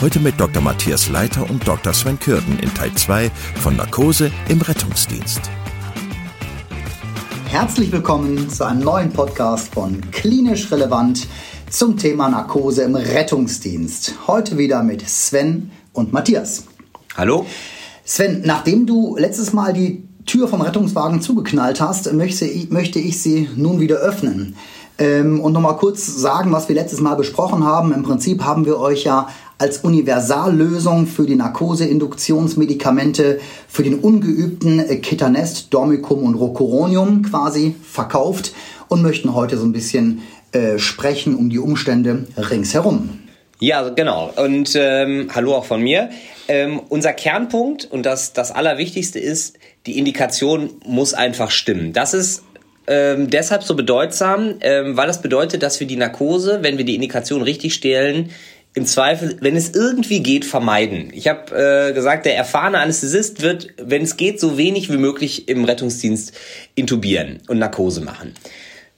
Heute mit Dr. Matthias Leiter und Dr. Sven Kürten in Teil 2 von Narkose im Rettungsdienst. Herzlich willkommen zu einem neuen Podcast von Klinisch Relevant zum Thema Narkose im Rettungsdienst. Heute wieder mit Sven und Matthias. Hallo. Sven, nachdem du letztes Mal die Tür vom Rettungswagen zugeknallt hast, möchte ich, möchte ich sie nun wieder öffnen. Ähm, und nochmal kurz sagen, was wir letztes Mal besprochen haben. Im Prinzip haben wir euch ja als Universallösung für die Narkoseinduktionsmedikamente für den ungeübten Ketanest, Dormicum und Rocuronium quasi verkauft und möchten heute so ein bisschen äh, sprechen um die Umstände ringsherum. Ja, genau. Und ähm, hallo auch von mir. Ähm, unser Kernpunkt und das, das Allerwichtigste ist, die Indikation muss einfach stimmen. Das ist ähm, deshalb so bedeutsam, ähm, weil das bedeutet, dass wir die Narkose, wenn wir die Indikation richtig stellen, im Zweifel, wenn es irgendwie geht, vermeiden. Ich habe äh, gesagt, der erfahrene Anästhesist wird, wenn es geht, so wenig wie möglich im Rettungsdienst intubieren und Narkose machen.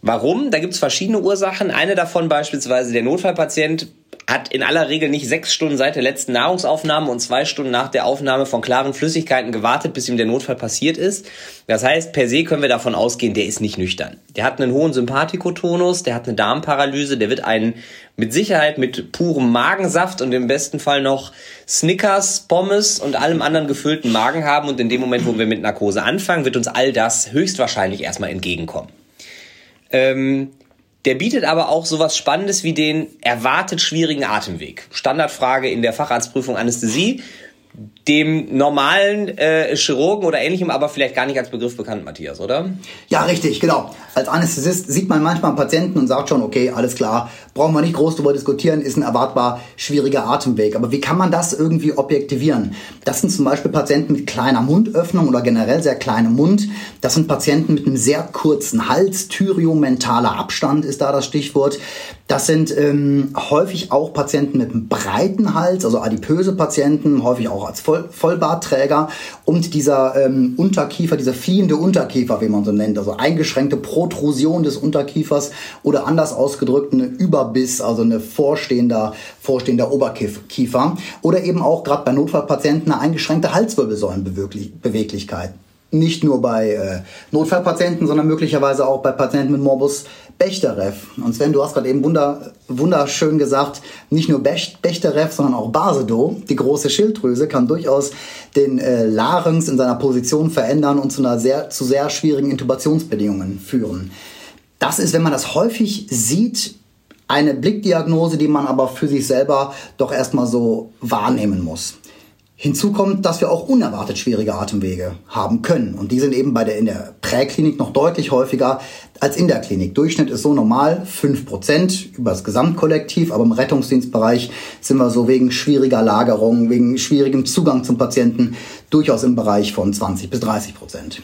Warum? Da gibt es verschiedene Ursachen. Eine davon beispielsweise der Notfallpatient hat in aller Regel nicht sechs Stunden seit der letzten Nahrungsaufnahme und zwei Stunden nach der Aufnahme von klaren Flüssigkeiten gewartet, bis ihm der Notfall passiert ist. Das heißt, per se können wir davon ausgehen, der ist nicht nüchtern. Der hat einen hohen Sympathikotonus, der hat eine Darmparalyse, der wird einen mit Sicherheit mit purem Magensaft und im besten Fall noch Snickers, Pommes und allem anderen gefüllten Magen haben. Und in dem Moment, wo wir mit Narkose anfangen, wird uns all das höchstwahrscheinlich erstmal entgegenkommen. Ähm, der bietet aber auch sowas Spannendes wie den erwartet schwierigen Atemweg. Standardfrage in der Facharztprüfung Anästhesie dem normalen äh, Chirurgen oder ähnlichem aber vielleicht gar nicht als Begriff bekannt, Matthias, oder? Ja, richtig, genau. Als Anästhesist sieht man manchmal einen Patienten und sagt schon, okay, alles klar, brauchen wir nicht groß darüber diskutieren, ist ein erwartbar schwieriger Atemweg. Aber wie kann man das irgendwie objektivieren? Das sind zum Beispiel Patienten mit kleiner Mundöffnung oder generell sehr kleinem Mund. Das sind Patienten mit einem sehr kurzen Hals. Thyromentaler Abstand ist da das Stichwort. Das sind ähm, häufig auch Patienten mit einem breiten Hals, also adipöse Patienten, häufig auch als Voll Vollbartträger. Und dieser ähm, Unterkiefer, dieser fliehende Unterkiefer, wie man so nennt, also eingeschränkte Protrusion des Unterkiefers oder anders ausgedrückt eine Überbiss, also eine vorstehender, vorstehender Oberkiefer. Oder eben auch gerade bei Notfallpatienten eine eingeschränkte Halswirbelsäulenbeweglichkeit nicht nur bei äh, Notfallpatienten, sondern möglicherweise auch bei Patienten mit Morbus Bechterew. Und Sven, du hast gerade eben wunder, wunderschön gesagt, nicht nur Bech Bechterew, sondern auch Basedow, die große Schilddrüse, kann durchaus den äh, Larynx in seiner Position verändern und zu, einer sehr, zu sehr schwierigen Intubationsbedingungen führen. Das ist, wenn man das häufig sieht, eine Blickdiagnose, die man aber für sich selber doch erstmal so wahrnehmen muss. Hinzu kommt, dass wir auch unerwartet schwierige Atemwege haben können. Und die sind eben bei der, in der Präklinik noch deutlich häufiger als in der Klinik. Durchschnitt ist so normal 5% über das Gesamtkollektiv, aber im Rettungsdienstbereich sind wir so wegen schwieriger Lagerung, wegen schwierigem Zugang zum Patienten durchaus im Bereich von 20 bis 30%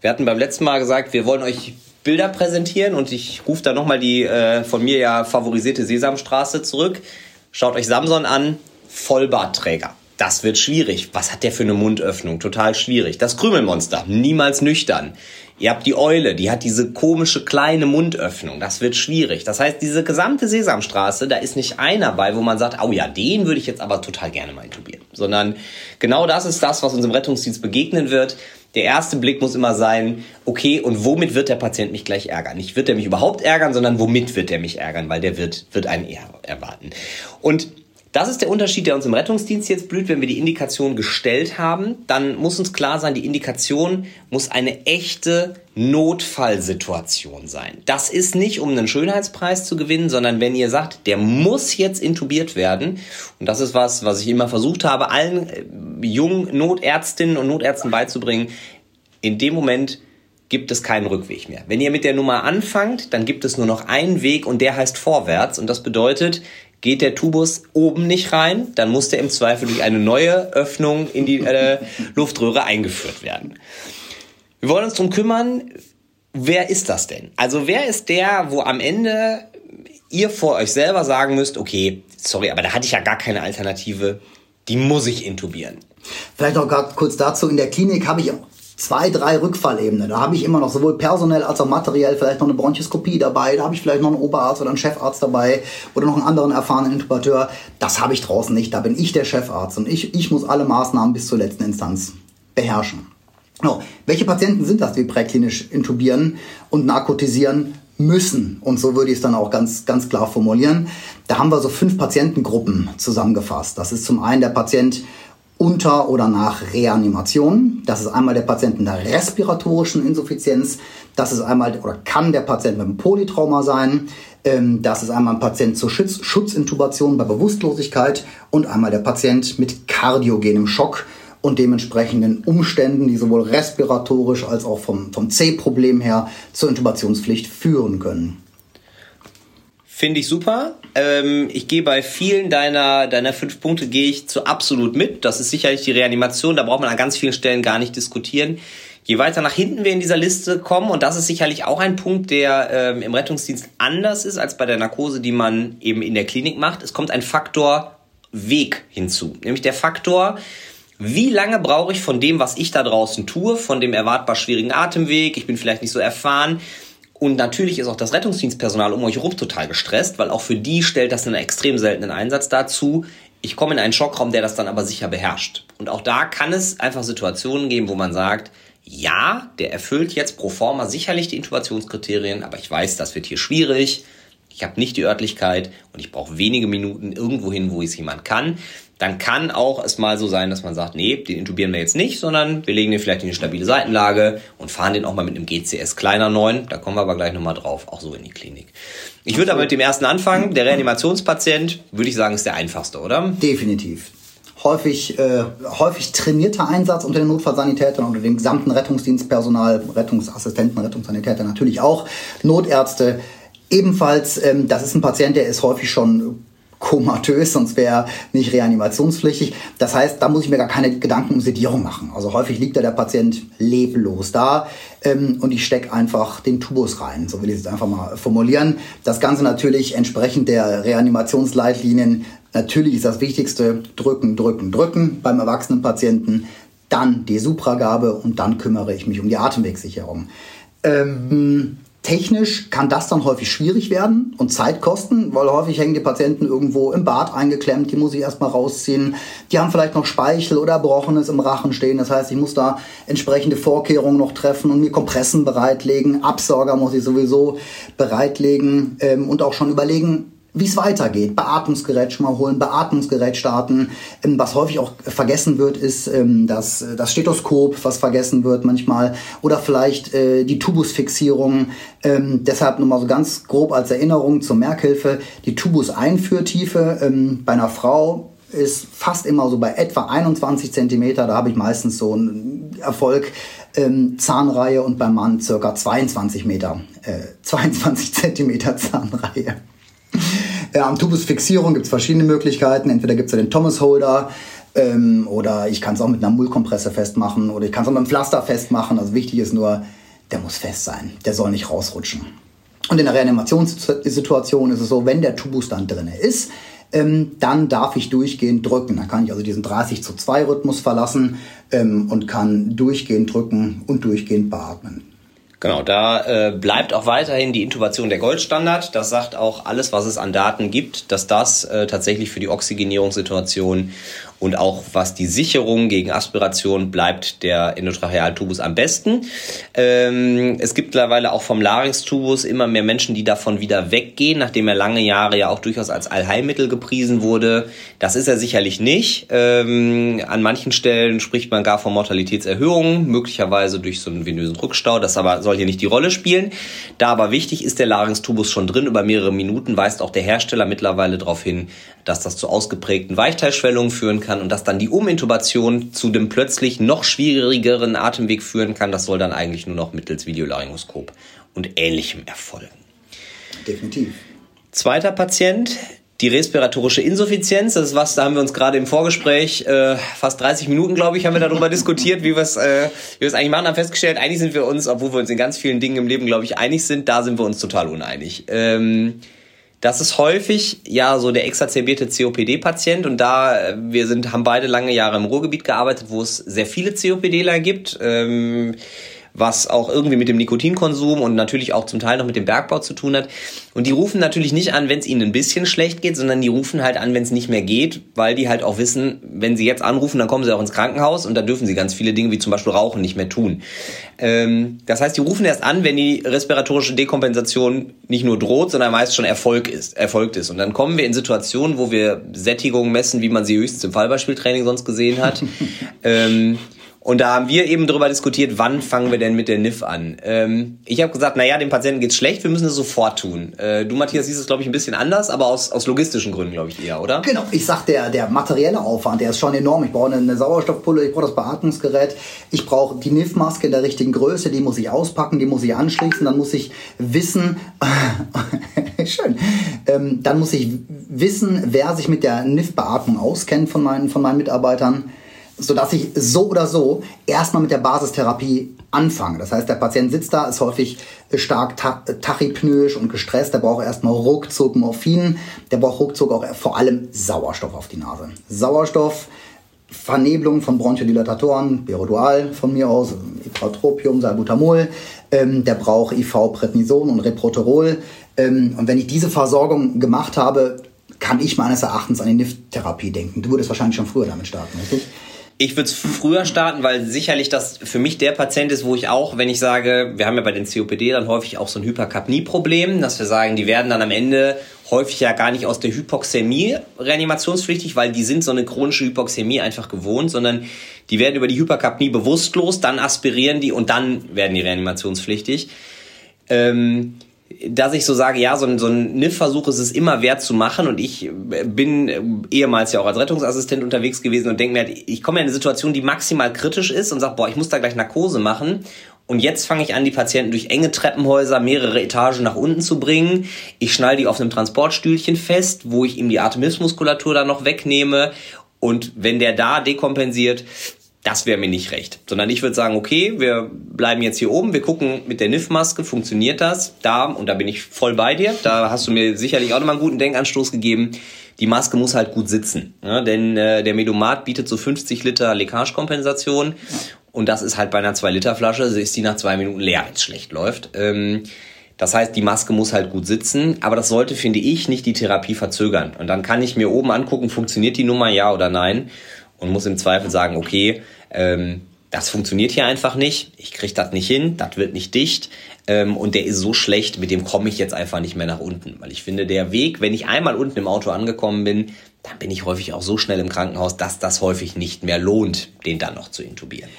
Wir hatten beim letzten Mal gesagt, wir wollen euch Bilder präsentieren und ich rufe da nochmal die äh, von mir ja favorisierte Sesamstraße zurück. Schaut euch Samson an, Vollbartträger. Das wird schwierig. Was hat der für eine Mundöffnung? Total schwierig. Das Krümelmonster, niemals nüchtern. Ihr habt die Eule, die hat diese komische kleine Mundöffnung. Das wird schwierig. Das heißt, diese gesamte Sesamstraße, da ist nicht einer bei, wo man sagt, oh ja, den würde ich jetzt aber total gerne mal intubieren. Sondern genau das ist das, was uns im Rettungsdienst begegnen wird. Der erste Blick muss immer sein, okay, und womit wird der Patient mich gleich ärgern? Nicht wird er mich überhaupt ärgern, sondern womit wird er mich ärgern? Weil der wird, wird einen eher erwarten. Und das ist der Unterschied, der uns im Rettungsdienst jetzt blüht. Wenn wir die Indikation gestellt haben, dann muss uns klar sein, die Indikation muss eine echte Notfallsituation sein. Das ist nicht, um einen Schönheitspreis zu gewinnen, sondern wenn ihr sagt, der muss jetzt intubiert werden, und das ist was, was ich immer versucht habe, allen äh, jungen Notärztinnen und Notärzten beizubringen, in dem Moment gibt es keinen Rückweg mehr. Wenn ihr mit der Nummer anfangt, dann gibt es nur noch einen Weg und der heißt vorwärts. Und das bedeutet, geht der Tubus oben nicht rein, dann muss der im Zweifel durch eine neue Öffnung in die äh, Luftröhre eingeführt werden. Wir wollen uns darum kümmern, wer ist das denn? Also wer ist der, wo am Ende ihr vor euch selber sagen müsst, okay, sorry, aber da hatte ich ja gar keine Alternative, die muss ich intubieren. Vielleicht noch gerade kurz dazu, in der Klinik habe ich zwei, drei Rückfallebenen. Da habe ich immer noch sowohl personell als auch materiell vielleicht noch eine Bronchoskopie dabei, da habe ich vielleicht noch einen Oberarzt oder einen Chefarzt dabei oder noch einen anderen erfahrenen Intubateur. Das habe ich draußen nicht, da bin ich der Chefarzt und ich, ich muss alle Maßnahmen bis zur letzten Instanz beherrschen. So, welche Patienten sind das, die präklinisch intubieren und narkotisieren müssen? Und so würde ich es dann auch ganz, ganz klar formulieren. Da haben wir so fünf Patientengruppen zusammengefasst. Das ist zum einen der Patient unter oder nach Reanimation. Das ist einmal der Patient mit einer respiratorischen Insuffizienz. Das ist einmal oder kann der Patient mit einem Polytrauma sein. Ähm, das ist einmal ein Patient zur Schutz Schutzintubation bei Bewusstlosigkeit und einmal der Patient mit kardiogenem Schock und dementsprechenden Umständen, die sowohl respiratorisch als auch vom, vom C-Problem her zur Intubationspflicht führen können. Finde ich super. Ähm, ich gehe bei vielen deiner, deiner fünf Punkte gehe ich zu absolut mit. Das ist sicherlich die Reanimation. Da braucht man an ganz vielen Stellen gar nicht diskutieren. Je weiter nach hinten wir in dieser Liste kommen, und das ist sicherlich auch ein Punkt, der ähm, im Rettungsdienst anders ist als bei der Narkose, die man eben in der Klinik macht. Es kommt ein Faktor Weg hinzu. Nämlich der Faktor, wie lange brauche ich von dem, was ich da draußen tue, von dem erwartbar schwierigen Atemweg, ich bin vielleicht nicht so erfahren, und natürlich ist auch das Rettungsdienstpersonal um euch herum total gestresst, weil auch für die stellt das einen extrem seltenen Einsatz dazu. Ich komme in einen Schockraum, der das dann aber sicher beherrscht. Und auch da kann es einfach Situationen geben, wo man sagt, ja, der erfüllt jetzt pro forma sicherlich die Intubationskriterien, aber ich weiß, das wird hier schwierig. Ich habe nicht die Örtlichkeit und ich brauche wenige Minuten irgendwo hin, wo es jemand kann dann kann auch es mal so sein, dass man sagt, nee, den intubieren wir jetzt nicht, sondern wir legen den vielleicht in eine stabile Seitenlage und fahren den auch mal mit einem GCS kleiner 9, da kommen wir aber gleich nochmal drauf, auch so in die Klinik. Ich würde aber mit dem ersten anfangen. Der Reanimationspatient, würde ich sagen, ist der einfachste, oder? Definitiv. Häufig, äh, häufig trainierter Einsatz unter den Notfallsanitätern, unter dem gesamten Rettungsdienstpersonal, Rettungsassistenten, Rettungssanitäter natürlich auch, Notärzte. Ebenfalls, ähm, das ist ein Patient, der ist häufig schon komatös, sonst wäre nicht reanimationspflichtig. Das heißt, da muss ich mir gar keine Gedanken um Sedierung machen. Also häufig liegt da der Patient leblos da ähm, und ich stecke einfach den Tubus rein, so will ich es einfach mal formulieren. Das Ganze natürlich entsprechend der Reanimationsleitlinien. Natürlich ist das Wichtigste drücken, drücken, drücken beim erwachsenen Patienten. Dann die Supragabe und dann kümmere ich mich um die Atemwegssicherung. Ähm, Technisch kann das dann häufig schwierig werden und Zeit kosten, weil häufig hängen die Patienten irgendwo im Bad eingeklemmt, die muss ich erstmal rausziehen. Die haben vielleicht noch Speichel oder Erbrochenes im Rachen stehen. Das heißt, ich muss da entsprechende Vorkehrungen noch treffen und mir Kompressen bereitlegen. Absorger muss ich sowieso bereitlegen ähm, und auch schon überlegen, wie es weitergeht. Beatmungsgerät schon mal holen, Beatmungsgerät starten. Ähm, was häufig auch vergessen wird, ist ähm, das, das Stethoskop, was vergessen wird manchmal. Oder vielleicht äh, die Tubusfixierung. Ähm, deshalb nochmal so ganz grob als Erinnerung zur Merkhilfe. Die Tubus-Einführtiefe bei einer Frau ist fast immer so bei etwa 21 Zentimeter. Da habe ich meistens so einen Erfolg. Zahnreihe und beim Mann circa 22 Meter, äh, 22 Zentimeter Zahnreihe. Äh, am Tubusfixierung gibt es verschiedene Möglichkeiten. Entweder gibt es ja den Thomas Holder ähm, oder ich kann es auch mit einer Mullkompresse festmachen oder ich kann es auch mit einem Pflaster festmachen. Also wichtig ist nur, der muss fest sein. Der soll nicht rausrutschen. Und in der Reanimationssituation ist es so, wenn der Tubus dann drin ist, ähm, dann darf ich durchgehend drücken. Dann kann ich also diesen 30 zu 2 Rhythmus verlassen ähm, und kann durchgehend drücken und durchgehend beatmen. Genau, da äh, bleibt auch weiterhin die Intubation der Goldstandard. Das sagt auch alles, was es an Daten gibt, dass das äh, tatsächlich für die Oxygenierungssituation und auch was die Sicherung gegen Aspiration bleibt der Endotrachealtubus am besten. Ähm, es gibt mittlerweile auch vom Larynxtubus immer mehr Menschen, die davon wieder weggehen, nachdem er lange Jahre ja auch durchaus als Allheilmittel gepriesen wurde. Das ist er sicherlich nicht. Ähm, an manchen Stellen spricht man gar von Mortalitätserhöhungen, möglicherweise durch so einen venösen Rückstau. Das aber soll hier nicht die Rolle spielen. Da aber wichtig ist der Larynxtubus schon drin über mehrere Minuten, weist auch der Hersteller mittlerweile darauf hin, dass das zu ausgeprägten Weichteilschwellungen führen kann und dass dann die Umintubation zu dem plötzlich noch schwierigeren Atemweg führen kann. Das soll dann eigentlich nur noch mittels Videolaryngoskop und ähnlichem erfolgen. Definitiv. Zweiter Patient, die respiratorische Insuffizienz, das ist was, da haben wir uns gerade im Vorgespräch, äh, fast 30 Minuten, glaube ich, haben wir darüber diskutiert, wie wir es äh, wie eigentlich machen, haben festgestellt, eigentlich sind wir uns, obwohl wir uns in ganz vielen Dingen im Leben, glaube ich, einig sind, da sind wir uns total uneinig. Ähm, das ist häufig ja so der exacerbierte COPD-Patient und da äh, wir sind haben beide lange Jahre im Ruhrgebiet gearbeitet, wo es sehr viele COPDler gibt. Ähm, was auch irgendwie mit dem Nikotinkonsum und natürlich auch zum Teil noch mit dem Bergbau zu tun hat. Und die rufen natürlich nicht an, wenn es ihnen ein bisschen schlecht geht, sondern die rufen halt an, wenn es nicht mehr geht, weil die halt auch wissen, wenn sie jetzt anrufen, dann kommen sie auch ins Krankenhaus und dann dürfen sie ganz viele Dinge wie zum Beispiel Rauchen nicht mehr tun. Ähm, das heißt, die rufen erst an, wenn die respiratorische Dekompensation nicht nur droht, sondern meist schon Erfolg ist, erfolgt ist. Und dann kommen wir in Situationen, wo wir Sättigung messen, wie man sie höchstens im Fallbeispieltraining sonst gesehen hat. ähm, und da haben wir eben darüber diskutiert, wann fangen wir denn mit der NIF an. Ähm, ich habe gesagt, naja, dem Patienten geht's schlecht, wir müssen es sofort tun. Äh, du, Matthias, siehst es, glaube ich, ein bisschen anders, aber aus, aus logistischen Gründen, glaube ich, eher, oder? Genau, ich sag, der, der materielle Aufwand, der ist schon enorm. Ich brauche eine, eine Sauerstoffpulle, ich brauche das Beatmungsgerät, ich brauche die NIF-Maske in der richtigen Größe, die muss ich auspacken, die muss ich anschließen, dann muss ich wissen, schön, ähm, dann muss ich wissen, wer sich mit der NIF-Beatmung auskennt von meinen, von meinen Mitarbeitern sodass ich so oder so erstmal mit der Basistherapie anfange. Das heißt, der Patient sitzt da, ist häufig stark tachypnoisch und gestresst, der braucht erstmal ruckzuck Morphin, der braucht ruckzuck auch vor allem Sauerstoff auf die Nase. Sauerstoff, Vernebelung von Bronchodilatatoren, Berodual von mir aus, Ipratropium, Salbutamol, ähm, der braucht IV, Prednison und Reproterol. Ähm, und wenn ich diese Versorgung gemacht habe, kann ich meines Erachtens an die NIF-Therapie denken. Du würdest wahrscheinlich schon früher damit starten, richtig? Ich würde es früher starten, weil sicherlich das für mich der Patient ist, wo ich auch, wenn ich sage, wir haben ja bei den COPD dann häufig auch so ein Hyperkapnie-Problem, dass wir sagen, die werden dann am Ende häufig ja gar nicht aus der Hypoxämie reanimationspflichtig, weil die sind so eine chronische Hypoxämie einfach gewohnt, sondern die werden über die Hyperkapnie bewusstlos, dann aspirieren die und dann werden die reanimationspflichtig. Ähm, dass ich so sage, ja, so ein, so ein NIF-Versuch ist es immer wert zu machen. Und ich bin ehemals ja auch als Rettungsassistent unterwegs gewesen und denke mir, halt, ich komme in eine Situation, die maximal kritisch ist und sage, boah, ich muss da gleich Narkose machen. Und jetzt fange ich an, die Patienten durch enge Treppenhäuser mehrere Etagen nach unten zu bringen. Ich schnall die auf einem Transportstühlchen fest, wo ich ihm die Atemhilfsmuskulatur dann noch wegnehme. Und wenn der da dekompensiert, das wäre mir nicht recht. Sondern ich würde sagen, okay, wir bleiben jetzt hier oben, wir gucken mit der NIF-Maske, funktioniert das? Da, und da bin ich voll bei dir, da hast du mir sicherlich auch nochmal einen guten Denkanstoß gegeben. Die Maske muss halt gut sitzen. Ja, denn äh, der Medomat bietet so 50 Liter Leckagekompensation. Und das ist halt bei einer 2-Liter-Flasche, also ist die nach zwei Minuten leer, wenn es schlecht läuft. Ähm, das heißt, die Maske muss halt gut sitzen, aber das sollte, finde ich, nicht die Therapie verzögern. Und dann kann ich mir oben angucken, funktioniert die Nummer ja oder nein und muss im Zweifel sagen, okay, ähm, das funktioniert hier einfach nicht, ich kriege das nicht hin, das wird nicht dicht ähm, und der ist so schlecht, mit dem komme ich jetzt einfach nicht mehr nach unten. Weil ich finde, der Weg, wenn ich einmal unten im Auto angekommen bin, dann bin ich häufig auch so schnell im Krankenhaus, dass das häufig nicht mehr lohnt, den dann noch zu intubieren.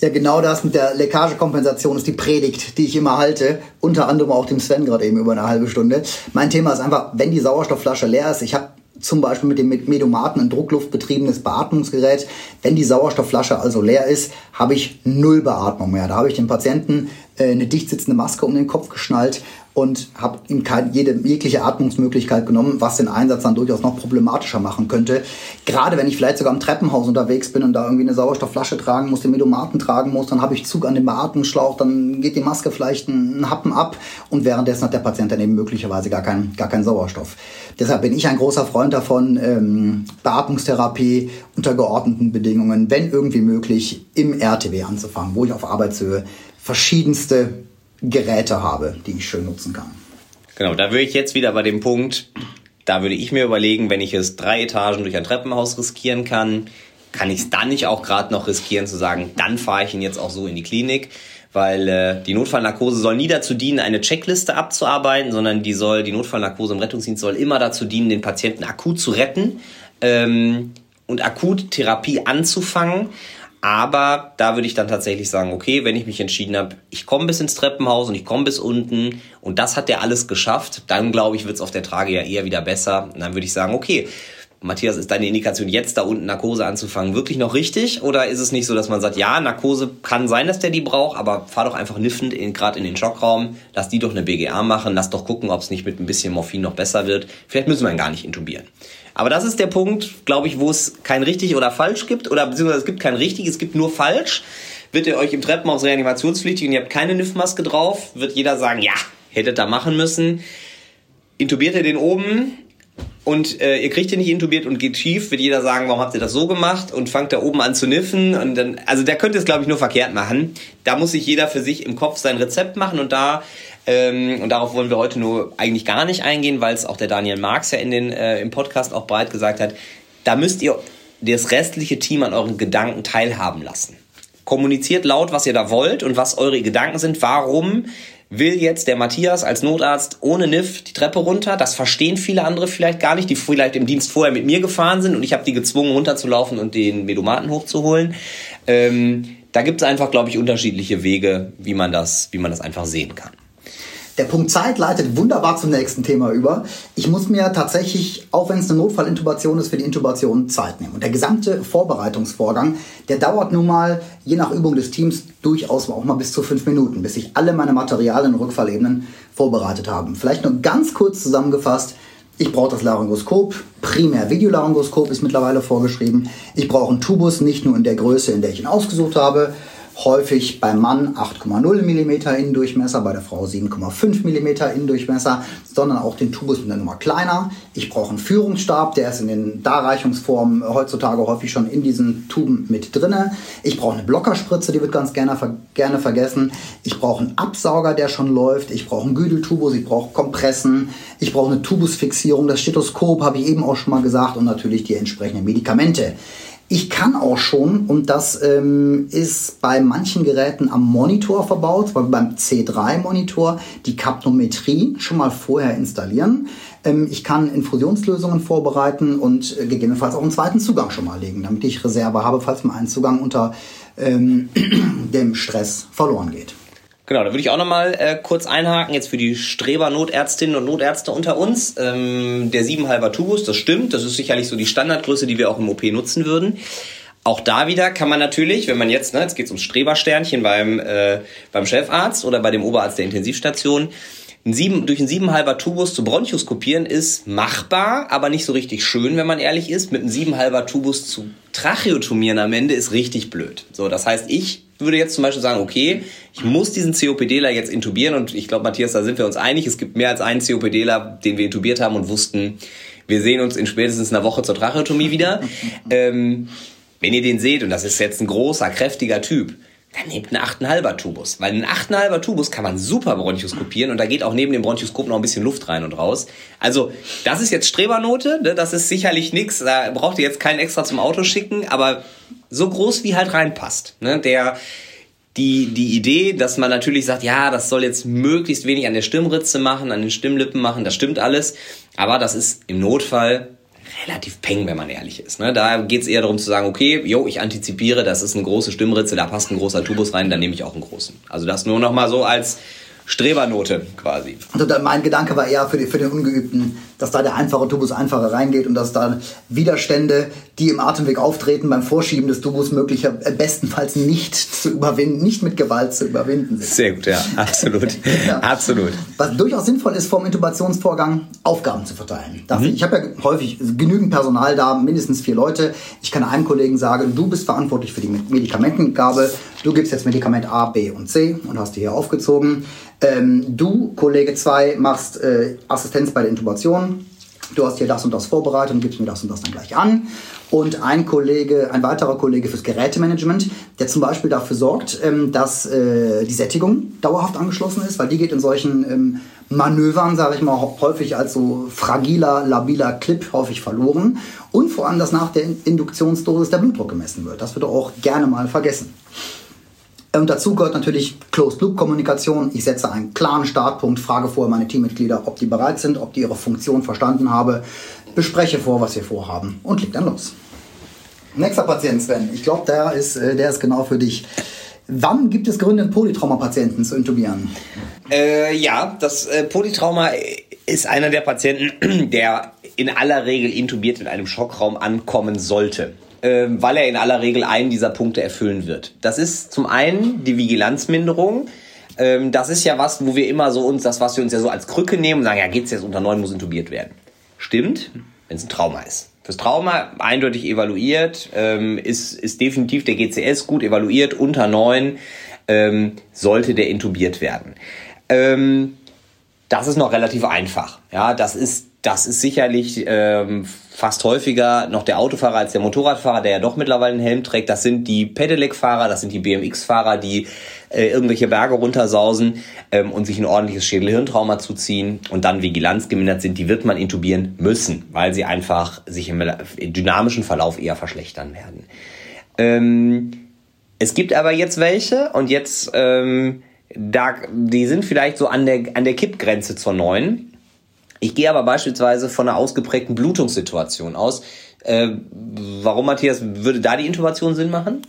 Ja, genau das mit der Leckagekompensation ist die Predigt, die ich immer halte. Unter anderem auch dem Sven gerade eben über eine halbe Stunde. Mein Thema ist einfach, wenn die Sauerstoffflasche leer ist, ich habe zum Beispiel mit dem Medomaten ein druckluftbetriebenes Beatmungsgerät. Wenn die Sauerstoffflasche also leer ist, habe ich null Beatmung mehr. Da habe ich dem Patienten äh, eine dicht sitzende Maske um den Kopf geschnallt und habe ihm keine, jede jegliche Atmungsmöglichkeit genommen, was den Einsatz dann durchaus noch problematischer machen könnte. Gerade wenn ich vielleicht sogar im Treppenhaus unterwegs bin und da irgendwie eine Sauerstoffflasche tragen muss, den Medomaten tragen muss, dann habe ich Zug an dem Beatmungsschlauch, dann geht die Maske vielleicht einen Happen ab und währenddessen hat der Patient dann eben möglicherweise gar keinen gar keinen Sauerstoff. Deshalb bin ich ein großer Freund davon, ähm, Beatmungstherapie unter geordneten Bedingungen, wenn irgendwie möglich, im RTW anzufangen, wo ich auf Arbeitshöhe verschiedenste Geräte habe, die ich schön nutzen kann. Genau, da würde ich jetzt wieder bei dem Punkt, da würde ich mir überlegen, wenn ich es drei Etagen durch ein Treppenhaus riskieren kann, kann ich es dann nicht auch gerade noch riskieren zu sagen, dann fahre ich ihn jetzt auch so in die Klinik, weil äh, die Notfallnarkose soll nie dazu dienen, eine Checkliste abzuarbeiten, sondern die soll die Notfallnarkose im Rettungsdienst soll immer dazu dienen, den Patienten akut zu retten ähm, und akut Therapie anzufangen. Aber da würde ich dann tatsächlich sagen, okay, wenn ich mich entschieden habe, ich komme bis ins Treppenhaus und ich komme bis unten und das hat der alles geschafft, dann glaube ich, wird es auf der Trage ja eher wieder besser. Und dann würde ich sagen, okay, Matthias, ist deine Indikation jetzt da unten Narkose anzufangen wirklich noch richtig? Oder ist es nicht so, dass man sagt, ja, Narkose kann sein, dass der die braucht, aber fahr doch einfach niffend in, gerade in den Schockraum, lass die doch eine BGA machen, lass doch gucken, ob es nicht mit ein bisschen Morphin noch besser wird. Vielleicht müssen wir ihn gar nicht intubieren. Aber das ist der Punkt, glaube ich, wo es kein richtig oder falsch gibt, oder beziehungsweise es gibt kein richtig, es gibt nur falsch. Wird ihr euch im Treppenhaus reanimationspflichtig und ihr habt keine NIF-Maske drauf, wird jeder sagen, ja, hättet da machen müssen. Intubiert ihr den oben, und äh, ihr kriegt ihn nicht intubiert und geht schief, wird jeder sagen, warum habt ihr das so gemacht und fangt da oben an zu niffen und dann, also der könnte es glaube ich nur verkehrt machen. Da muss sich jeder für sich im Kopf sein Rezept machen und da ähm, und darauf wollen wir heute nur eigentlich gar nicht eingehen, weil es auch der Daniel Marx ja in den äh, im Podcast auch breit gesagt hat. Da müsst ihr das restliche Team an euren Gedanken teilhaben lassen. Kommuniziert laut, was ihr da wollt und was eure Gedanken sind. Warum will jetzt der Matthias als Notarzt ohne NIF die Treppe runter. Das verstehen viele andere vielleicht gar nicht, die vielleicht im Dienst vorher mit mir gefahren sind und ich habe die gezwungen runterzulaufen und den Medomaten hochzuholen. Ähm, da gibt es einfach, glaube ich, unterschiedliche Wege, wie man das, wie man das einfach sehen kann. Der Punkt Zeit leitet wunderbar zum nächsten Thema über. Ich muss mir tatsächlich, auch wenn es eine Notfallintubation ist, für die Intubation Zeit nehmen. Und der gesamte Vorbereitungsvorgang, der dauert nun mal, je nach Übung des Teams, durchaus auch mal bis zu fünf Minuten, bis ich alle meine Materialien und Rückfallebenen vorbereitet habe. Vielleicht nur ganz kurz zusammengefasst. Ich brauche das Laryngoskop, primär Videolaryngoskop ist mittlerweile vorgeschrieben. Ich brauche einen Tubus, nicht nur in der Größe, in der ich ihn ausgesucht habe, häufig beim Mann 8,0 mm Innendurchmesser, bei der Frau 7,5 mm Innendurchmesser, sondern auch den Tubus mit einer Nummer kleiner. Ich brauche einen Führungsstab, der ist in den Darreichungsformen heutzutage häufig schon in diesen Tuben mit drinne. Ich brauche eine Blockerspritze, die wird ganz gerne, gerne vergessen. Ich brauche einen Absauger, der schon läuft. Ich brauche einen Güdeltubus, ich brauche Kompressen. Ich brauche eine Tubusfixierung, das Stethoskop habe ich eben auch schon mal gesagt und natürlich die entsprechenden Medikamente. Ich kann auch schon, und das ähm, ist bei manchen Geräten am Monitor verbaut, beim C3-Monitor, die Kapnometrie schon mal vorher installieren. Ähm, ich kann Infusionslösungen vorbereiten und äh, gegebenenfalls auch einen zweiten Zugang schon mal legen, damit ich Reserve habe, falls mal ein Zugang unter ähm, dem Stress verloren geht. Genau, da würde ich auch nochmal äh, kurz einhaken, jetzt für die Streber-Notärztinnen und Notärzte unter uns. Ähm, der 7,5er Tubus, das stimmt, das ist sicherlich so die Standardgröße, die wir auch im OP nutzen würden. Auch da wieder kann man natürlich, wenn man jetzt, ne, jetzt geht's ums Strebersternchen beim, äh, beim Chefarzt oder bei dem Oberarzt der Intensivstation, ein sieben, durch einen 7,5er Tubus zu bronchoskopieren ist machbar, aber nicht so richtig schön, wenn man ehrlich ist. Mit einem 7,5er Tubus zu tracheotomieren am Ende ist richtig blöd. So, das heißt, ich würde jetzt zum Beispiel sagen, okay, ich muss diesen COPDler jetzt intubieren und ich glaube, Matthias, da sind wir uns einig. Es gibt mehr als einen COPDler, den wir intubiert haben und wussten, wir sehen uns in spätestens einer Woche zur Tracheotomie wieder. ähm, wenn ihr den seht, und das ist jetzt ein großer, kräftiger Typ, dann nehmt einen 8,5er Tubus. Weil einen 8,5er Tubus kann man super bronchoskopieren und da geht auch neben dem Bronchoskop noch ein bisschen Luft rein und raus. Also, das ist jetzt Strebernote, ne? das ist sicherlich nichts, da braucht ihr jetzt keinen extra zum Auto schicken, aber so groß wie halt reinpasst. Ne? Der, die, die Idee, dass man natürlich sagt, ja, das soll jetzt möglichst wenig an der Stimmritze machen, an den Stimmlippen machen, das stimmt alles. Aber das ist im Notfall relativ peng, wenn man ehrlich ist. Ne? Da geht es eher darum zu sagen, okay, jo, ich antizipiere, das ist eine große Stimmritze, da passt ein großer Tubus rein, dann nehme ich auch einen großen. Also das nur noch mal so als Strebernote quasi. Also mein Gedanke war eher für, die, für den Ungeübten, dass da der einfache Tubus einfacher reingeht und dass da Widerstände, die im Atemweg auftreten, beim Vorschieben des Tubus möglicher äh, bestenfalls nicht zu überwinden, nicht mit Gewalt zu überwinden sind. Sehr gut, ja, absolut. ja. Absolut. Was durchaus sinnvoll ist, vom Intubationsvorgang Aufgaben zu verteilen. Mhm. Ich habe ja häufig genügend Personal da, mindestens vier Leute. Ich kann einem Kollegen sagen, du bist verantwortlich für die Medikamentengabe, du gibst jetzt Medikament A, B und C und hast die hier aufgezogen. Ähm, du, Kollege 2, machst äh, Assistenz bei der Intubation. Du hast hier das und das vorbereitet und gibst mir das und das dann gleich an. Und ein Kollege, ein weiterer Kollege fürs Gerätemanagement, der zum Beispiel dafür sorgt, ähm, dass äh, die Sättigung dauerhaft angeschlossen ist, weil die geht in solchen ähm, Manövern, sage ich mal, häufig als so fragiler, labiler Clip häufig verloren. Und vor allem, dass nach der Induktionsdosis der Blutdruck gemessen wird. Das wird auch gerne mal vergessen. Und dazu gehört natürlich Closed-Loop-Kommunikation. Ich setze einen klaren Startpunkt, frage vorher meine Teammitglieder, ob die bereit sind, ob die ihre Funktion verstanden haben, bespreche vor, was wir vorhaben und leg dann los. Nächster Patient, Sven. Ich glaube, der ist, äh, der ist genau für dich. Wann gibt es Gründe, Polytrauma-Patienten zu intubieren? Äh, ja, das äh, Polytrauma ist einer der Patienten, der in aller Regel intubiert in einem Schockraum ankommen sollte. Ähm, weil er in aller Regel einen dieser Punkte erfüllen wird. Das ist zum einen die Vigilanzminderung. Ähm, das ist ja was, wo wir immer so uns, das, was wir uns ja so als Krücke nehmen und sagen, ja, geht's jetzt unter neun, muss intubiert werden. Stimmt, wenn es ein Trauma ist. Fürs Trauma eindeutig evaluiert, ähm, ist, ist definitiv der GCS gut evaluiert, unter neun ähm, sollte der intubiert werden. Ähm, das ist noch relativ einfach. Ja, das ist das ist sicherlich ähm, fast häufiger noch der Autofahrer als der Motorradfahrer, der ja doch mittlerweile einen Helm trägt. Das sind die Pedelec-Fahrer, das sind die BMX-Fahrer, die äh, irgendwelche Berge runtersausen ähm, und sich ein ordentliches Schädelhirntrauma zuziehen und dann Vigilanz gemindert sind. Die wird man intubieren müssen, weil sie einfach sich im dynamischen Verlauf eher verschlechtern werden. Ähm, es gibt aber jetzt welche und jetzt ähm, da, die sind vielleicht so an der, an der Kippgrenze zur neuen ich gehe aber beispielsweise von einer ausgeprägten Blutungssituation aus. Äh, warum, Matthias, würde da die Intubation Sinn machen?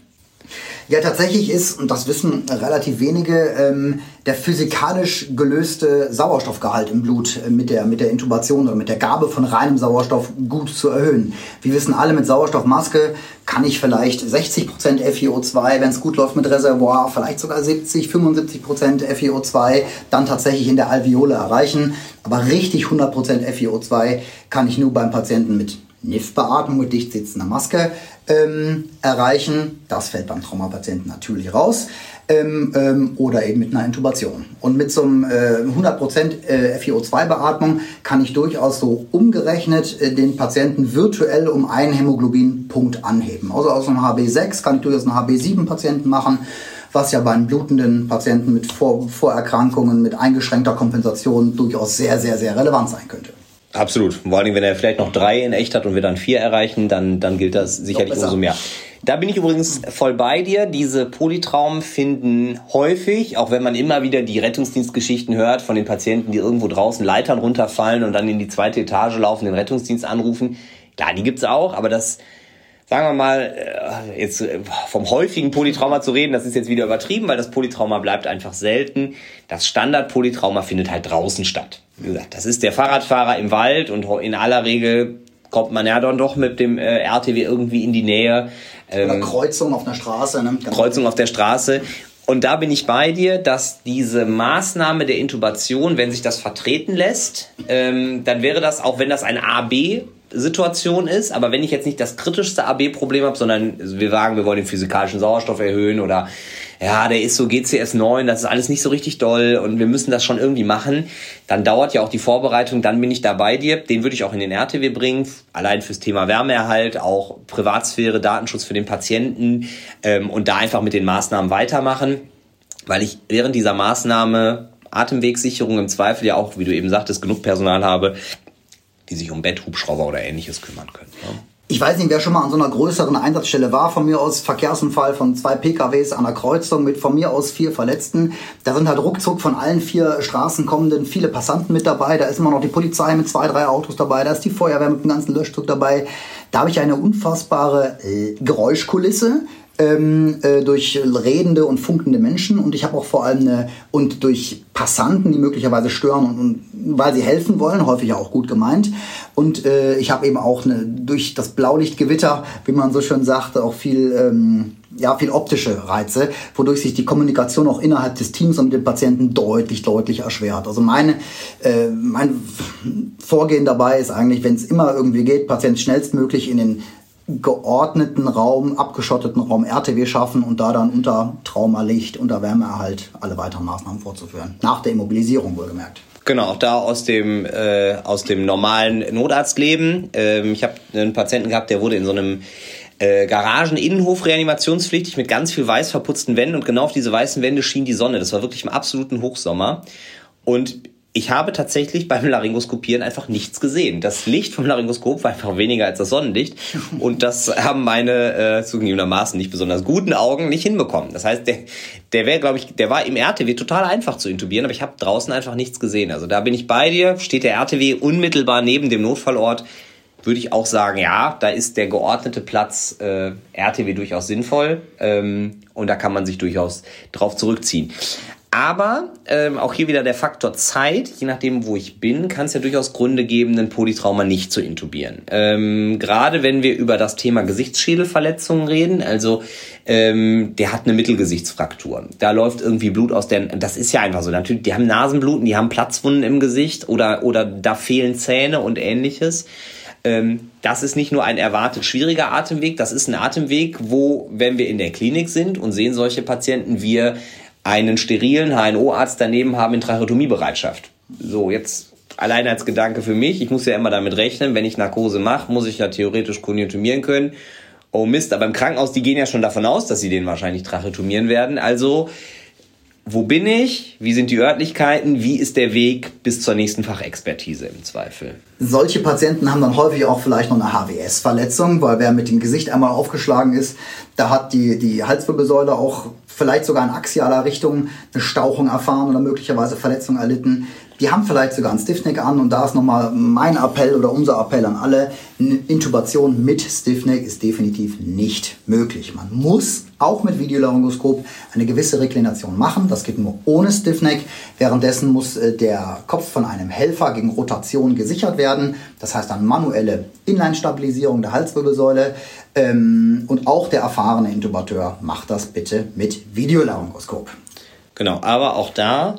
Ja, tatsächlich ist, und das wissen relativ wenige, ähm, der physikalisch gelöste Sauerstoffgehalt im Blut äh, mit, der, mit der Intubation oder mit der Gabe von reinem Sauerstoff gut zu erhöhen. Wir wissen alle, mit Sauerstoffmaske kann ich vielleicht 60% FiO2, wenn es gut läuft mit Reservoir, vielleicht sogar 70, 75% FiO2 dann tatsächlich in der Alveole erreichen. Aber richtig 100% FiO2 kann ich nur beim Patienten mit NIF-Beatmung mit dicht sitzender Maske ähm, erreichen. Das fällt beim Traumapatienten natürlich raus. Ähm, ähm, oder eben mit einer Intubation. Und mit so einem äh, 100% äh, FiO2-Beatmung kann ich durchaus so umgerechnet äh, den Patienten virtuell um einen Hämoglobinpunkt anheben. Also aus einem HB6 kann ich durchaus einen HB7-Patienten machen was ja bei einem blutenden Patienten mit Vor Vorerkrankungen, mit eingeschränkter Kompensation durchaus sehr, sehr, sehr relevant sein könnte. Absolut. Vor allem, wenn er vielleicht noch drei in echt hat und wir dann vier erreichen, dann, dann gilt das sicherlich umso mehr. Da bin ich übrigens voll bei dir. Diese Polytraumen finden häufig, auch wenn man immer wieder die Rettungsdienstgeschichten hört von den Patienten, die irgendwo draußen Leitern runterfallen und dann in die zweite Etage laufen, den Rettungsdienst anrufen. Klar, die gibt's auch, aber das, sagen wir mal, äh, jetzt äh, vom häufigen Polytrauma zu reden, das ist jetzt wieder übertrieben, weil das Polytrauma bleibt einfach selten. Das Standard-Polytrauma findet halt draußen statt. Wie gesagt, das ist der Fahrradfahrer im Wald und in aller Regel kommt man ja dann doch mit dem äh, RTW irgendwie in die Nähe. Ähm, Oder Kreuzung auf einer Straße. Ne? Kreuzung auf der Straße. Und da bin ich bei dir, dass diese Maßnahme der Intubation, wenn sich das vertreten lässt, ähm, dann wäre das, auch wenn das ein AB Situation ist, aber wenn ich jetzt nicht das kritischste AB-Problem habe, sondern wir sagen, wir wollen den physikalischen Sauerstoff erhöhen oder ja, der ist so GCS 9, das ist alles nicht so richtig doll und wir müssen das schon irgendwie machen, dann dauert ja auch die Vorbereitung, dann bin ich da bei dir. Den würde ich auch in den RTW bringen, allein fürs Thema Wärmeerhalt, auch Privatsphäre, Datenschutz für den Patienten ähm, und da einfach mit den Maßnahmen weitermachen, weil ich während dieser Maßnahme Atemwegssicherung im Zweifel ja auch, wie du eben sagtest, genug Personal habe, die sich um Betthubschrauber oder ähnliches kümmern können. Ne? Ich weiß nicht, wer schon mal an so einer größeren Einsatzstelle war. Von mir aus Verkehrsunfall von zwei PKWs an der Kreuzung mit von mir aus vier Verletzten. Da sind halt ruckzuck von allen vier Straßen kommenden viele Passanten mit dabei. Da ist immer noch die Polizei mit zwei, drei Autos dabei. Da ist die Feuerwehr mit dem ganzen Löschzug dabei. Da habe ich eine unfassbare äh, Geräuschkulisse ähm, äh, durch redende und funkende Menschen und ich habe auch vor allem eine, und durch Passanten, die möglicherweise stören und, und weil sie helfen wollen, häufig auch gut gemeint. Und äh, ich habe eben auch eine, durch das Blaulichtgewitter, wie man so schön sagt, auch viel ähm, ja, viel optische Reize, wodurch sich die Kommunikation auch innerhalb des Teams und dem Patienten deutlich, deutlich erschwert. Also meine, äh, mein Vorgehen dabei ist eigentlich, wenn es immer irgendwie geht, Patient schnellstmöglich in den geordneten Raum, abgeschotteten Raum RTW schaffen und da dann unter Traumalicht, unter Wärmeerhalt alle weiteren Maßnahmen vorzuführen. Nach der Immobilisierung wohlgemerkt. Genau, auch da aus dem, äh, aus dem normalen Notarztleben. Ähm, ich habe einen Patienten gehabt, der wurde in so einem äh, Garagen-Innenhof reanimationspflichtig mit ganz viel weiß verputzten Wänden und genau auf diese weißen Wände schien die Sonne. Das war wirklich im absoluten Hochsommer. Und ich habe tatsächlich beim Laryngoskopieren einfach nichts gesehen. Das Licht vom Laryngoskop war einfach weniger als das Sonnenlicht und das haben meine äh, zugegebenermaßen nicht besonders guten Augen nicht hinbekommen. Das heißt, der, der wäre, glaube ich, der war im RTW total einfach zu intubieren, aber ich habe draußen einfach nichts gesehen. Also da bin ich bei dir, steht der RTW unmittelbar neben dem Notfallort, würde ich auch sagen, ja, da ist der geordnete Platz äh, RTW durchaus sinnvoll ähm, und da kann man sich durchaus drauf zurückziehen. Aber ähm, auch hier wieder der Faktor Zeit, je nachdem, wo ich bin, kann es ja durchaus Gründe geben, einen Polytrauma nicht zu intubieren. Ähm, Gerade wenn wir über das Thema Gesichtsschädelverletzungen reden, also ähm, der hat eine Mittelgesichtsfraktur. Da läuft irgendwie Blut aus der, das ist ja einfach so. Natürlich, die haben Nasenbluten, die haben Platzwunden im Gesicht oder, oder da fehlen Zähne und ähnliches. Ähm, das ist nicht nur ein erwartet schwieriger Atemweg, das ist ein Atemweg, wo, wenn wir in der Klinik sind und sehen solche Patienten, wir einen sterilen HNO-Arzt daneben haben in Tracheotomiebereitschaft. So, jetzt allein als Gedanke für mich, ich muss ja immer damit rechnen, wenn ich Narkose mache, muss ich ja theoretisch konjunktumieren können. Oh Mist, aber im Krankenhaus, die gehen ja schon davon aus, dass sie den wahrscheinlich tracheotomieren werden. Also, wo bin ich? Wie sind die Örtlichkeiten? Wie ist der Weg bis zur nächsten Fachexpertise im Zweifel? Solche Patienten haben dann häufig auch vielleicht noch eine HWS-Verletzung, weil wer mit dem Gesicht einmal aufgeschlagen ist, da hat die, die Halswirbelsäule auch vielleicht sogar in axialer Richtung eine Stauchung erfahren oder möglicherweise Verletzung erlitten. Die haben vielleicht sogar einen Stiffneck an und da ist nochmal mein Appell oder unser Appell an alle. Eine Intubation mit Stiffneck ist definitiv nicht möglich. Man muss auch mit Videolaryngoskop eine gewisse Reklination machen. Das geht nur ohne Stiffneck. Währenddessen muss äh, der Kopf von einem Helfer gegen Rotation gesichert werden. Das heißt dann manuelle Inline-Stabilisierung der Halswirbelsäule. Ähm, und auch der erfahrene Intubateur macht das bitte mit Videolaryngoskop. Genau, aber auch da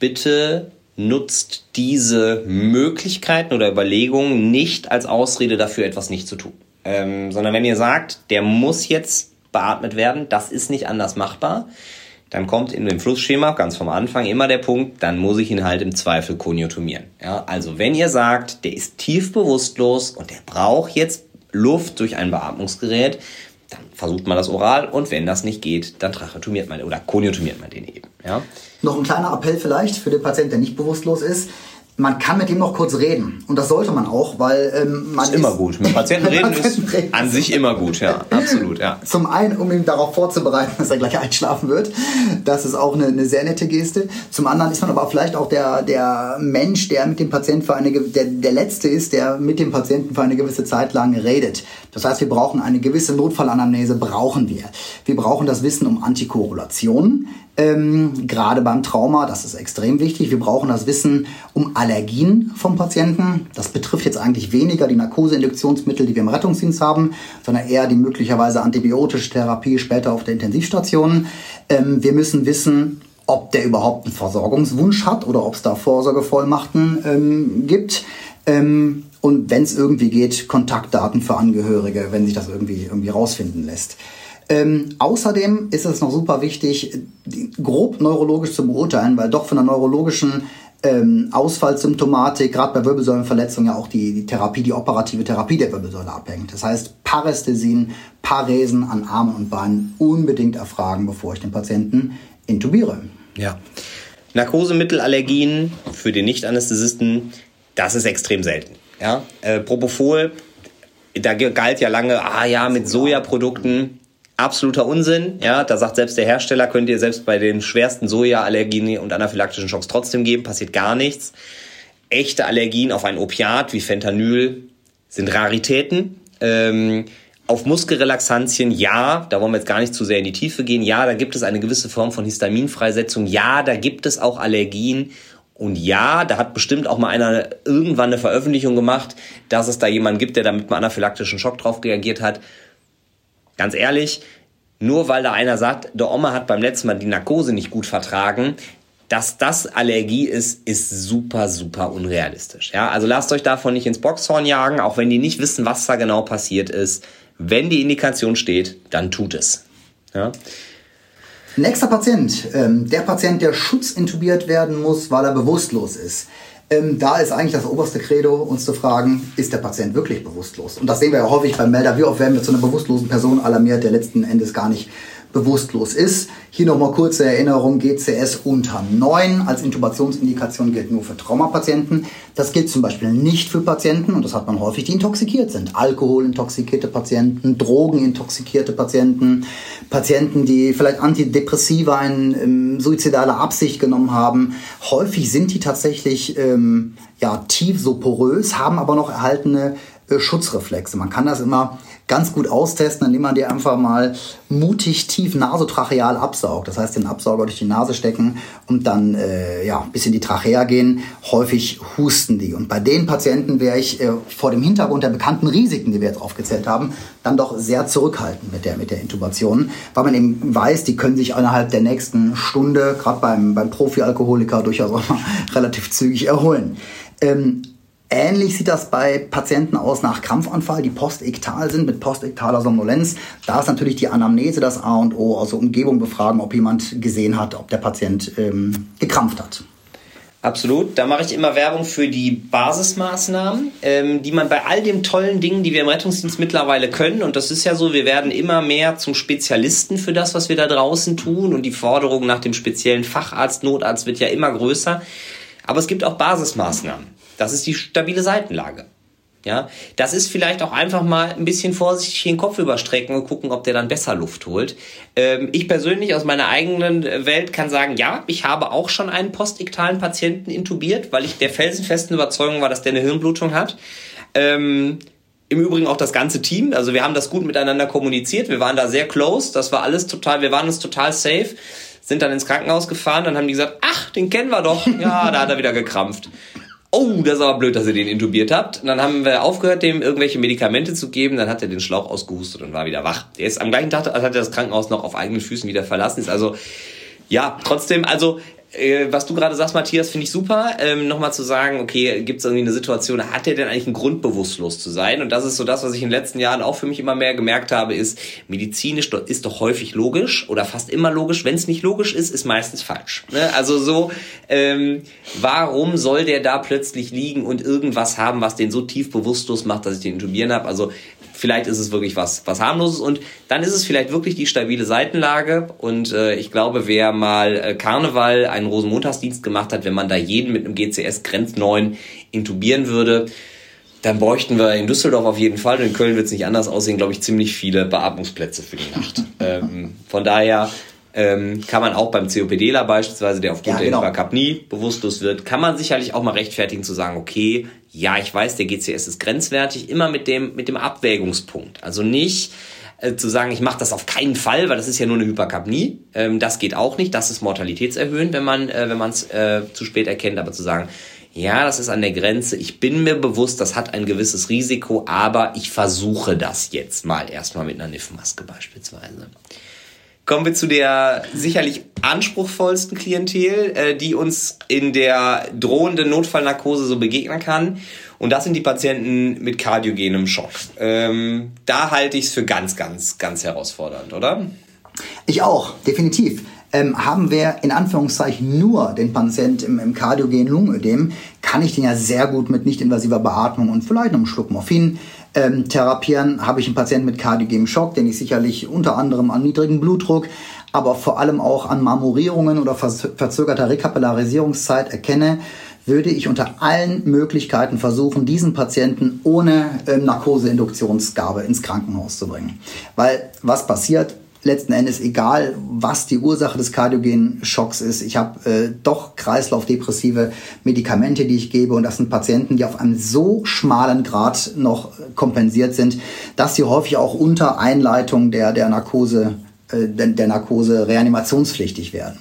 bitte nutzt diese Möglichkeiten oder Überlegungen nicht als Ausrede dafür, etwas nicht zu tun. Ähm, sondern wenn ihr sagt, der muss jetzt beatmet werden, das ist nicht anders machbar, dann kommt in dem Flussschema ganz vom Anfang immer der Punkt, dann muss ich ihn halt im Zweifel konjunktumieren. Ja, also wenn ihr sagt, der ist tief bewusstlos und der braucht jetzt Luft durch ein Beatmungsgerät, dann versucht man das oral und wenn das nicht geht, dann tracheotomiert man oder konjunktumiert man den eben. Ja? Noch ein kleiner Appell vielleicht für den Patienten, der nicht bewusstlos ist man kann mit ihm noch kurz reden. Und das sollte man auch, weil ähm, man. Ist immer gut. Mit Patienten reden Patienten ist reden. an sich immer gut, ja. Absolut, ja. Zum einen, um ihn darauf vorzubereiten, dass er gleich einschlafen wird. Das ist auch eine, eine sehr nette Geste. Zum anderen ist man aber vielleicht auch der, der Mensch, der mit dem Patienten für eine, der, der Letzte ist, der mit dem Patienten für eine gewisse Zeit lang redet. Das heißt, wir brauchen eine gewisse Notfallanamnese, brauchen wir. Wir brauchen das Wissen um Antikorrelationen. Ähm, gerade beim Trauma, das ist extrem wichtig. Wir brauchen das Wissen um Allergien vom Patienten. Das betrifft jetzt eigentlich weniger die Narkoseinduktionsmittel, die wir im Rettungsdienst haben, sondern eher die möglicherweise antibiotische Therapie später auf der Intensivstation. Ähm, wir müssen wissen, ob der überhaupt einen Versorgungswunsch hat oder ob es da Vorsorgevollmachten ähm, gibt. Ähm, und wenn es irgendwie geht, Kontaktdaten für Angehörige, wenn sich das irgendwie, irgendwie rausfinden lässt. Ähm, außerdem ist es noch super wichtig, grob neurologisch zu beurteilen, weil doch von der neurologischen ähm, Ausfallsymptomatik, gerade bei Wirbelsäulenverletzungen ja auch die, die Therapie, die operative Therapie der Wirbelsäule abhängt. Das heißt, Parästhesien, Paresen an Armen und Beinen unbedingt erfragen, bevor ich den Patienten intubiere. Ja. Narkosemittelallergien für den Nicht-Anästhesisten, das ist extrem selten. Ja? Äh, Propofol, da galt ja lange, ah ja, mit Sojaprodukten absoluter Unsinn. Ja, da sagt selbst der Hersteller, könnt ihr selbst bei den schwersten Sojaallergien und anaphylaktischen Schocks trotzdem geben, passiert gar nichts. Echte Allergien auf ein Opiat wie Fentanyl sind Raritäten. Ähm, auf Muskelrelaxantien, ja, da wollen wir jetzt gar nicht zu sehr in die Tiefe gehen. Ja, da gibt es eine gewisse Form von Histaminfreisetzung. Ja, da gibt es auch Allergien. Und ja, da hat bestimmt auch mal einer irgendwann eine Veröffentlichung gemacht, dass es da jemanden gibt, der da mit einem anaphylaktischen Schock drauf reagiert hat. Ganz ehrlich, nur weil da einer sagt, der Oma hat beim letzten Mal die Narkose nicht gut vertragen, dass das Allergie ist, ist super, super unrealistisch. Ja, also lasst euch davon nicht ins Boxhorn jagen, auch wenn die nicht wissen, was da genau passiert ist. Wenn die Indikation steht, dann tut es. Ja. Nächster Patient, ähm, der Patient, der schutzintubiert werden muss, weil er bewusstlos ist. Ähm, da ist eigentlich das oberste Credo, uns zu fragen, ist der Patient wirklich bewusstlos? Und das sehen wir ja häufig beim Melder. Wie oft werden wir zu einer bewusstlosen Person alarmiert, der letzten Endes gar nicht bewusstlos ist. Hier nochmal kurze Erinnerung, GCS unter 9 als Intubationsindikation gilt nur für Traumapatienten. Das gilt zum Beispiel nicht für Patienten, und das hat man häufig, die intoxikiert sind. Alkoholintoxikierte Patienten, Drogenintoxikierte Patienten, Patienten, die vielleicht Antidepressiva in ähm, suizidaler Absicht genommen haben. Häufig sind die tatsächlich ähm, ja, tief so porös, haben aber noch erhaltene äh, Schutzreflexe. Man kann das immer ganz gut austesten, indem man dir einfach mal mutig tief nasotracheal absaugt. Das heißt, den Absauger durch die Nase stecken und dann äh, ja, bis in die Trachea gehen. Häufig husten die. Und bei den Patienten wäre ich äh, vor dem Hintergrund der bekannten Risiken, die wir jetzt aufgezählt haben, dann doch sehr zurückhaltend mit der, mit der Intubation, weil man eben weiß, die können sich innerhalb der nächsten Stunde, gerade beim, beim Profi-Alkoholiker, durchaus auch mal relativ zügig erholen. Ähm, Ähnlich sieht das bei Patienten aus nach Krampfanfall, die postektal sind mit postektaler Somnolenz. Da ist natürlich die Anamnese das A und O, also Umgebung befragen, ob jemand gesehen hat, ob der Patient ähm, gekrampft hat. Absolut. Da mache ich immer Werbung für die Basismaßnahmen, ähm, die man bei all den tollen Dingen, die wir im Rettungsdienst mittlerweile können, und das ist ja so, wir werden immer mehr zum Spezialisten für das, was wir da draußen tun, und die Forderung nach dem speziellen Facharzt, Notarzt wird ja immer größer. Aber es gibt auch Basismaßnahmen. Das ist die stabile Seitenlage. Ja, das ist vielleicht auch einfach mal ein bisschen vorsichtig den Kopf überstrecken und gucken, ob der dann besser Luft holt. Ähm, ich persönlich aus meiner eigenen Welt kann sagen, ja, ich habe auch schon einen postiktalen Patienten intubiert, weil ich der felsenfesten Überzeugung war, dass der eine Hirnblutung hat. Ähm, Im Übrigen auch das ganze Team. Also wir haben das gut miteinander kommuniziert. Wir waren da sehr close. Das war alles total, wir waren uns total safe. Sind dann ins Krankenhaus gefahren. Dann haben die gesagt, ach, den kennen wir doch. Ja, da hat er wieder gekrampft oh, das ist aber blöd, dass ihr den intubiert habt. Und dann haben wir aufgehört, dem irgendwelche Medikamente zu geben. Dann hat er den Schlauch ausgehustet und war wieder wach. Der ist am gleichen Tag, hat er das Krankenhaus noch auf eigenen Füßen wieder verlassen. Ist also, ja, trotzdem, also äh, was du gerade sagst, Matthias, finde ich super. Ähm, Nochmal zu sagen, okay, gibt es irgendwie eine Situation, hat der denn eigentlich einen Grund, bewusstlos zu sein? Und das ist so das, was ich in den letzten Jahren auch für mich immer mehr gemerkt habe, ist, medizinisch ist doch häufig logisch oder fast immer logisch. Wenn es nicht logisch ist, ist meistens falsch. Ne? Also so, ähm, warum soll der da plötzlich liegen und irgendwas haben, was den so tief bewusstlos macht, dass ich den intubieren habe? Also vielleicht ist es wirklich was, was harmloses und dann ist es vielleicht wirklich die stabile Seitenlage und äh, ich glaube, wer mal äh, Karneval einen Rosenmontagsdienst gemacht hat, wenn man da jeden mit einem GCS Grenz 9 intubieren würde, dann bräuchten wir in Düsseldorf auf jeden Fall, und in Köln wird es nicht anders aussehen, glaube ich, ziemlich viele Beatmungsplätze für die Nacht. ähm, von daher ähm, kann man auch beim COPDler beispielsweise, der aufgrund ja, genau. der Hyperkapnie bewusstlos wird, kann man sicherlich auch mal rechtfertigen zu sagen, okay, ja, ich weiß, der GCS ist grenzwertig, immer mit dem, mit dem Abwägungspunkt. Also nicht äh, zu sagen, ich mache das auf keinen Fall, weil das ist ja nur eine Hyperkapnie. Ähm, das geht auch nicht, das ist mortalitätserhöhend, wenn man äh, wenn man es äh, zu spät erkennt, aber zu sagen, ja, das ist an der Grenze. Ich bin mir bewusst, das hat ein gewisses Risiko, aber ich versuche das jetzt mal erstmal mit einer NIF-Maske beispielsweise. Kommen wir zu der sicherlich anspruchsvollsten Klientel, äh, die uns in der drohenden Notfallnarkose so begegnen kann. Und das sind die Patienten mit kardiogenem Schock. Ähm, da halte ich es für ganz, ganz, ganz herausfordernd, oder? Ich auch, definitiv. Ähm, haben wir in Anführungszeichen nur den Patient im, im kardiogenen Lungenödem, kann ich den ja sehr gut mit nicht-invasiver Beatmung und vielleicht einem Schluck Morphin ähm, therapieren, habe ich einen Patienten mit kardiogenem Schock, den ich sicherlich unter anderem an niedrigem Blutdruck, aber vor allem auch an Marmorierungen oder verzögerter Rekapillarisierungszeit erkenne, würde ich unter allen Möglichkeiten versuchen, diesen Patienten ohne ähm, Narkoseinduktionsgabe ins Krankenhaus zu bringen. Weil was passiert? Letzten Endes egal, was die Ursache des kardiogenen Schocks ist. Ich habe äh, doch kreislaufdepressive Medikamente, die ich gebe und das sind Patienten, die auf einem so schmalen Grad noch kompensiert sind, dass sie häufig auch unter Einleitung der, der Narkose, äh, der Narkose reanimationspflichtig werden.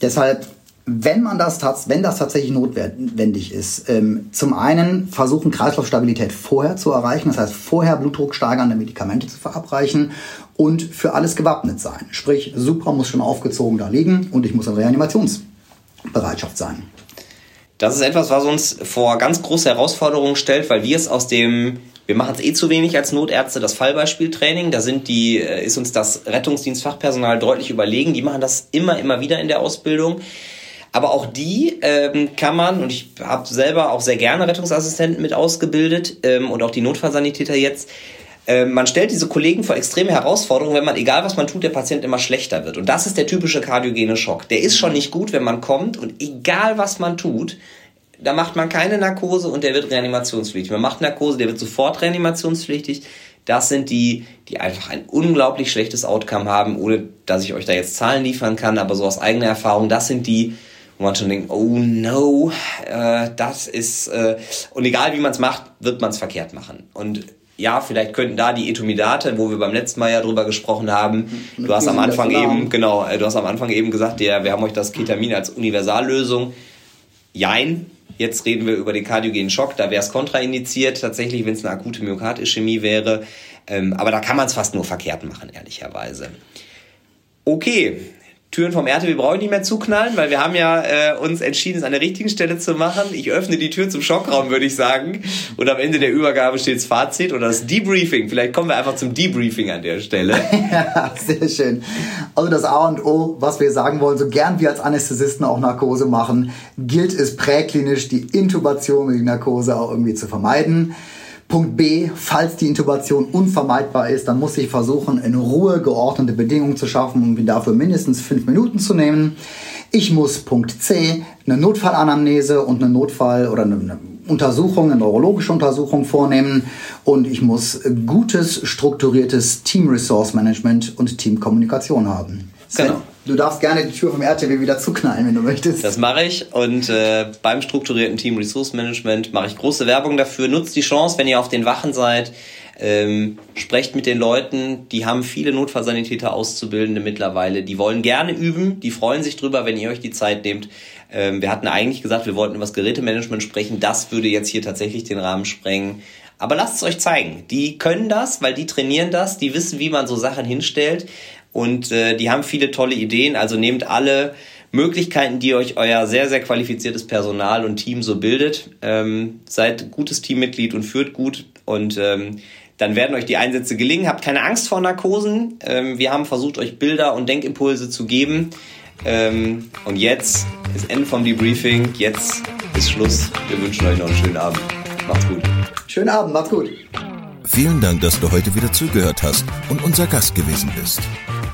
Deshalb wenn man das wenn das tatsächlich notwendig ist, ähm, zum einen versuchen Kreislaufstabilität vorher zu erreichen, das heißt vorher blutdrucksteigernde Medikamente zu verabreichen und für alles gewappnet sein. Sprich, Supra muss schon aufgezogen da liegen und ich muss in Reanimationsbereitschaft sein. Das ist etwas, was uns vor ganz große Herausforderungen stellt, weil wir es aus dem wir machen es eh zu wenig als Notärzte, das Fallbeispieltraining. Da sind die, äh, ist uns das Rettungsdienstfachpersonal deutlich überlegen. Die machen das immer, immer wieder in der Ausbildung. Aber auch die ähm, kann man, und ich habe selber auch sehr gerne Rettungsassistenten mit ausgebildet ähm, und auch die Notfallsanitäter jetzt, ähm, man stellt diese Kollegen vor extreme Herausforderungen, wenn man, egal was man tut, der Patient immer schlechter wird. Und das ist der typische kardiogene Schock. Der ist schon nicht gut, wenn man kommt und egal was man tut, da macht man keine Narkose und der wird reanimationspflichtig. Man macht Narkose, der wird sofort reanimationspflichtig. Das sind die, die einfach ein unglaublich schlechtes Outcome haben, ohne dass ich euch da jetzt Zahlen liefern kann, aber so aus eigener Erfahrung, das sind die, wo man schon denkt, oh no, äh, das ist, äh, und egal wie man es macht, wird man es verkehrt machen. Und ja, vielleicht könnten da die Etomidate, wo wir beim letzten Mal ja drüber gesprochen haben, mhm. du hast am Anfang eben, genau, äh, du hast am Anfang eben gesagt, ja, wir haben euch das Ketamin als Universallösung. Jein, Jetzt reden wir über den kardiogenen Schock, da wäre es kontraindiziert, tatsächlich, wenn es eine akute Myokardischämie wäre. Ähm, aber da kann man es fast nur verkehrt machen, ehrlicherweise. Okay, Türen vom RTW brauche ich nicht mehr zuknallen, weil wir haben ja äh, uns entschieden, es an der richtigen Stelle zu machen. Ich öffne die Tür zum Schockraum, würde ich sagen. Und am Ende der Übergabe steht das Fazit oder das Debriefing. Vielleicht kommen wir einfach zum Debriefing an der Stelle. ja, sehr schön. Also das A und O, was wir sagen wollen, so gern wir als Anästhesisten auch Narkose machen, gilt es präklinisch, die Intubation und die Narkose auch irgendwie zu vermeiden. Punkt B, falls die Intubation unvermeidbar ist, dann muss ich versuchen, in Ruhe geordnete Bedingungen zu schaffen und um dafür mindestens fünf Minuten zu nehmen. Ich muss Punkt C, eine Notfallanamnese und eine Notfall- oder eine Untersuchung, eine neurologische Untersuchung vornehmen und ich muss gutes, strukturiertes Team Resource Management und Teamkommunikation haben. Genau. Du darfst gerne die Tür vom RTW wieder zuknallen, wenn du möchtest. Das mache ich und äh, beim strukturierten Team Resource Management mache ich große Werbung dafür. Nutzt die Chance, wenn ihr auf den Wachen seid. Ähm, sprecht mit den Leuten, die haben viele Notfallsanitäter Auszubildende mittlerweile, die wollen gerne üben, die freuen sich drüber, wenn ihr euch die Zeit nehmt. Ähm, wir hatten eigentlich gesagt, wir wollten über das Gerätemanagement sprechen, das würde jetzt hier tatsächlich den Rahmen sprengen. Aber lasst es euch zeigen. Die können das, weil die trainieren das, die wissen, wie man so Sachen hinstellt und äh, die haben viele tolle Ideen. Also nehmt alle Möglichkeiten, die euch euer sehr, sehr qualifiziertes Personal und Team so bildet. Ähm, seid gutes Teammitglied und führt gut und ähm, dann werden euch die Einsätze gelingen. Habt keine Angst vor Narkosen. Ähm, wir haben versucht, euch Bilder und Denkimpulse zu geben. Ähm, und jetzt ist Ende vom Debriefing. Jetzt ist Schluss. Wir wünschen euch noch einen schönen Abend. Macht's gut. Schönen Abend, macht's gut. Vielen Dank, dass du heute wieder zugehört hast und unser Gast gewesen bist.